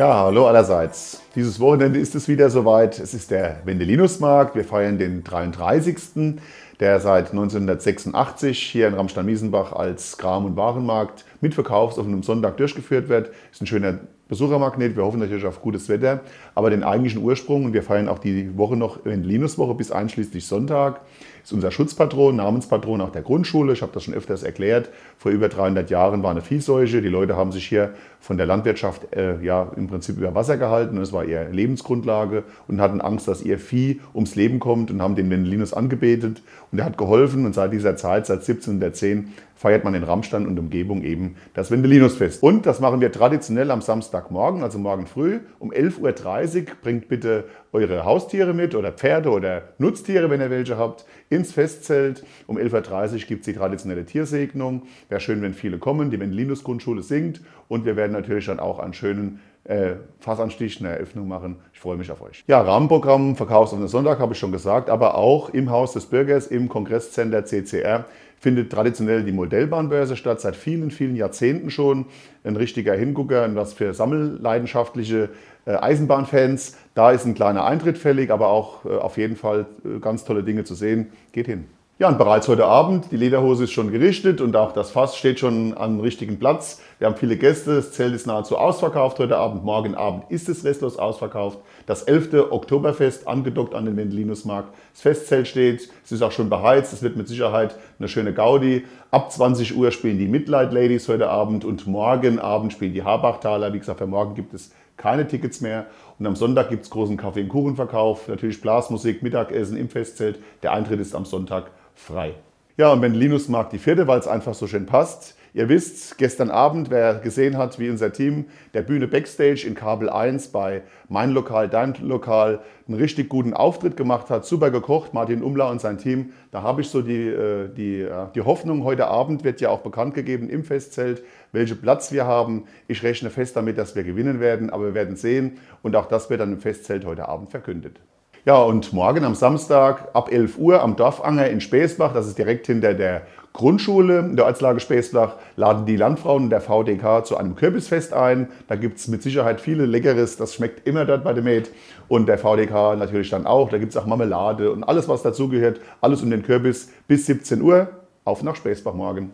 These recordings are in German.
Ja, hallo allerseits. Dieses Wochenende ist es wieder soweit. Es ist der Wendelinusmarkt. Wir feiern den 33. der seit 1986 hier in Ramstein-Miesenbach als Kram- und Warenmarkt mit verkaufsoffenem Sonntag durchgeführt wird. Ist ein schöner Besuchermagnet. Wir hoffen natürlich auf gutes Wetter. Aber den eigentlichen Ursprung, und wir feiern auch die Woche noch Wendelinuswoche bis einschließlich Sonntag, ist unser Schutzpatron, Namenspatron auch der Grundschule. Ich habe das schon öfters erklärt. Vor über 300 Jahren war eine Viehseuche. Die Leute haben sich hier von der Landwirtschaft äh, ja im Prinzip über Wasser gehalten. Das war ihre Lebensgrundlage und hatten Angst, dass ihr Vieh ums Leben kommt und haben den Wendelinus angebetet. Und er hat geholfen. Und seit dieser Zeit, seit 1710, feiert man in Rammstein und Umgebung eben das Wendelinusfest. Und das machen wir traditionell am Samstagmorgen, also morgen früh um 11.30 Uhr. Bringt bitte eure Haustiere mit oder Pferde oder Nutztiere, wenn ihr welche habt, ins Festzelt. Um 11.30 Uhr gibt es die traditionelle Tiersegnung. Wäre schön, wenn viele kommen. Die Wendelinus-Grundschule singt und wir werden natürlich dann auch einen schönen äh, Fassanstich, eine Eröffnung machen. Ich freue mich auf euch. Ja, Rahmenprogramm, Verkaufsoffener Sonntag habe ich schon gesagt, aber auch im Haus des Bürgers, im Kongresscenter CCR findet traditionell die Modellbahnbörse statt, seit vielen, vielen Jahrzehnten schon. Ein richtiger Hingucker und was für sammelleidenschaftliche äh, Eisenbahnfans. Da ist ein kleiner Eintritt fällig, aber auch äh, auf jeden Fall äh, ganz tolle Dinge zu sehen. Geht hin. Ja, und bereits heute Abend, die Lederhose ist schon gerichtet und auch das Fass steht schon am richtigen Platz. Wir haben viele Gäste, das Zelt ist nahezu ausverkauft heute Abend. Morgen Abend ist es restlos ausverkauft. Das 11. Oktoberfest angedockt an den Wendelinusmarkt. Das Festzelt steht, es ist auch schon beheizt, es wird mit Sicherheit eine schöne Gaudi. Ab 20 Uhr spielen die Midlight Ladies heute Abend und morgen Abend spielen die Habachtaler. Wie gesagt, für morgen gibt es keine Tickets mehr. Und am Sonntag gibt es großen Kaffee- und Kuchenverkauf, natürlich Blasmusik, Mittagessen im Festzelt. Der Eintritt ist am Sonntag frei. Ja, und wenn Linus mag die vierte, weil es einfach so schön passt. Ihr wisst, gestern Abend, wer gesehen hat, wie unser Team der Bühne Backstage in Kabel 1 bei Mein Lokal, Dein Lokal einen richtig guten Auftritt gemacht hat, super gekocht, Martin Umler und sein Team, da habe ich so die, äh, die, die Hoffnung, heute Abend wird ja auch bekannt gegeben im Festzelt, welchen Platz wir haben. Ich rechne fest damit, dass wir gewinnen werden, aber wir werden sehen und auch das wird dann im Festzelt heute Abend verkündet. Ja, und morgen am Samstag ab 11 Uhr am Dorfanger in Späßbach, das ist direkt hinter der Grundschule in der Ortslage Späßbach, laden die Landfrauen der VDK zu einem Kürbisfest ein. Da gibt es mit Sicherheit viele Leckeres, das schmeckt immer dort bei dem Med. Und der VDK natürlich dann auch. Da gibt es auch Marmelade und alles, was dazugehört. Alles um den Kürbis bis 17 Uhr. Auf nach Späßbach morgen.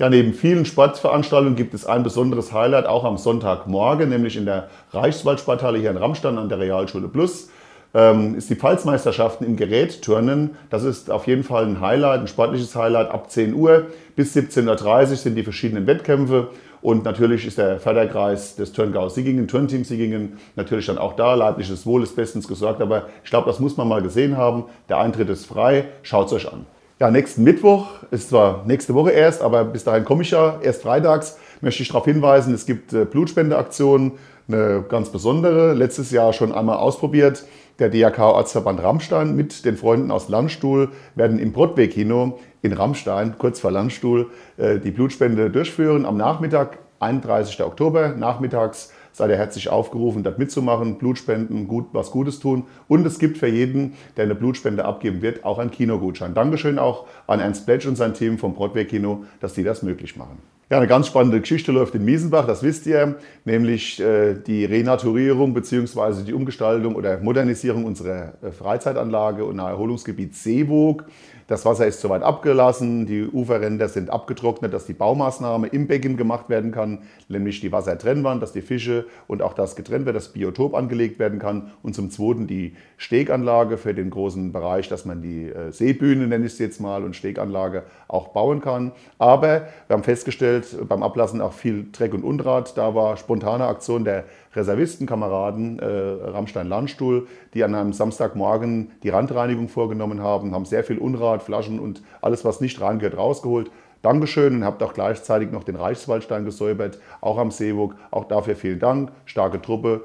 Ja, neben vielen Sportveranstaltungen gibt es ein besonderes Highlight auch am Sonntagmorgen, nämlich in der Reichswaldsporthalle hier in Ramstein an der Realschule Plus ähm, ist die Pfalzmeisterschaften im Gerätturnen. Das ist auf jeden Fall ein Highlight, ein sportliches Highlight. Ab 10 Uhr bis 17.30 Uhr sind die verschiedenen Wettkämpfe. Und natürlich ist der Förderkreis des Turngaus Siggingen, Turnteam Siggingen, natürlich dann auch da. Leibliches Wohl ist bestens gesorgt. Aber ich glaube, das muss man mal gesehen haben. Der Eintritt ist frei. Schaut es euch an. Ja, nächsten Mittwoch, ist zwar nächste Woche erst, aber bis dahin komme ich ja erst freitags, möchte ich darauf hinweisen, es gibt äh, Blutspendeaktionen, eine ganz besondere, letztes Jahr schon einmal ausprobiert der DRK Ortsverband Rammstein mit den Freunden aus Landstuhl werden im Broadway-Kino in Rammstein, kurz vor Landstuhl, äh, die Blutspende durchführen. Am Nachmittag, 31. Oktober, nachmittags seid ihr herzlich aufgerufen, dort mitzumachen, Blutspenden, gut, was Gutes tun. Und es gibt für jeden, der eine Blutspende abgeben wird, auch einen Kinogutschein. Dankeschön auch an Ernst Pletsch und sein Team vom Broadway Kino, dass die das möglich machen. Ja, eine ganz spannende Geschichte läuft in Miesenbach, das wisst ihr, nämlich äh, die Renaturierung bzw. die Umgestaltung oder Modernisierung unserer äh, Freizeitanlage und Erholungsgebiet Seewoog. Das Wasser ist soweit abgelassen, die Uferränder sind abgetrocknet, dass die Baumaßnahme im Becken gemacht werden kann, nämlich die Wassertrennwand, dass die Fische und auch das getrennt wird, das Biotop angelegt werden kann. Und zum Zweiten die Steganlage für den großen Bereich, dass man die äh, Seebühne, nenne ich es jetzt mal, und Steganlage auch bauen kann. Aber wir haben festgestellt, beim Ablassen auch viel Dreck und Unrat. Da war spontane Aktion der Reservistenkameraden äh, Rammstein-Landstuhl, die an einem Samstagmorgen die Randreinigung vorgenommen haben, haben sehr viel Unrat, Flaschen und alles, was nicht reingehört, rausgeholt. Dankeschön und habt auch gleichzeitig noch den Reichswaldstein gesäubert, auch am Seewog. Auch dafür vielen Dank. Starke Truppe,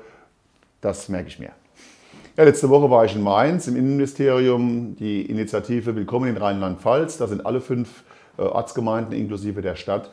das merke ich mir. Ja, letzte Woche war ich in Mainz im Innenministerium, die Initiative Willkommen in Rheinland-Pfalz. Da sind alle fünf äh, Ortsgemeinden inklusive der Stadt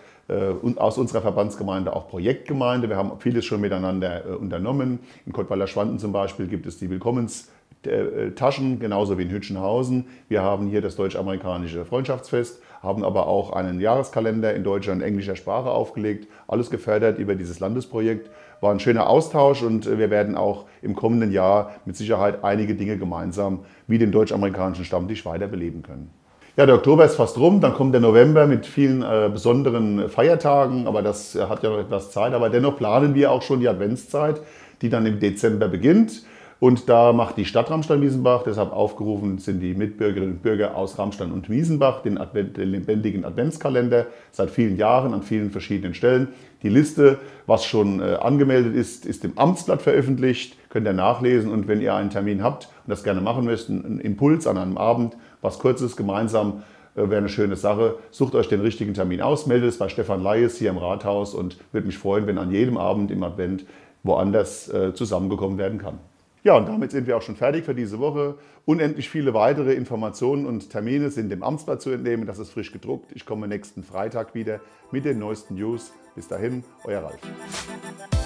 aus unserer Verbandsgemeinde auch Projektgemeinde. Wir haben vieles schon miteinander äh, unternommen. In Kottweiler Schwanden zum Beispiel gibt es die Willkommenstaschen, genauso wie in Hütchenhausen. Wir haben hier das deutsch-amerikanische Freundschaftsfest, haben aber auch einen Jahreskalender in deutscher und englischer Sprache aufgelegt. Alles gefördert über dieses Landesprojekt. War ein schöner Austausch und wir werden auch im kommenden Jahr mit Sicherheit einige Dinge gemeinsam wie den deutsch-amerikanischen Stammtisch weiter beleben können. Ja, der Oktober ist fast rum, dann kommt der November mit vielen äh, besonderen Feiertagen, aber das äh, hat ja noch etwas Zeit. Aber dennoch planen wir auch schon die Adventszeit, die dann im Dezember beginnt. Und da macht die Stadt Ramstein-Wiesenbach, deshalb aufgerufen sind die Mitbürgerinnen und Bürger aus Ramstein und Wiesenbach, den, Advent, den lebendigen Adventskalender seit vielen Jahren an vielen verschiedenen Stellen. Die Liste, was schon äh, angemeldet ist, ist im Amtsblatt veröffentlicht, könnt ihr nachlesen. Und wenn ihr einen Termin habt und das gerne machen müsst, einen Impuls an einem Abend, was Kurzes gemeinsam äh, wäre eine schöne Sache. Sucht euch den richtigen Termin aus, meldet es bei Stefan Leyes hier im Rathaus und würde mich freuen, wenn an jedem Abend im Advent woanders äh, zusammengekommen werden kann. Ja, und damit sind wir auch schon fertig für diese Woche. Unendlich viele weitere Informationen und Termine sind dem Amtsblatt zu entnehmen. Das ist frisch gedruckt. Ich komme nächsten Freitag wieder mit den neuesten News. Bis dahin, euer Ralf.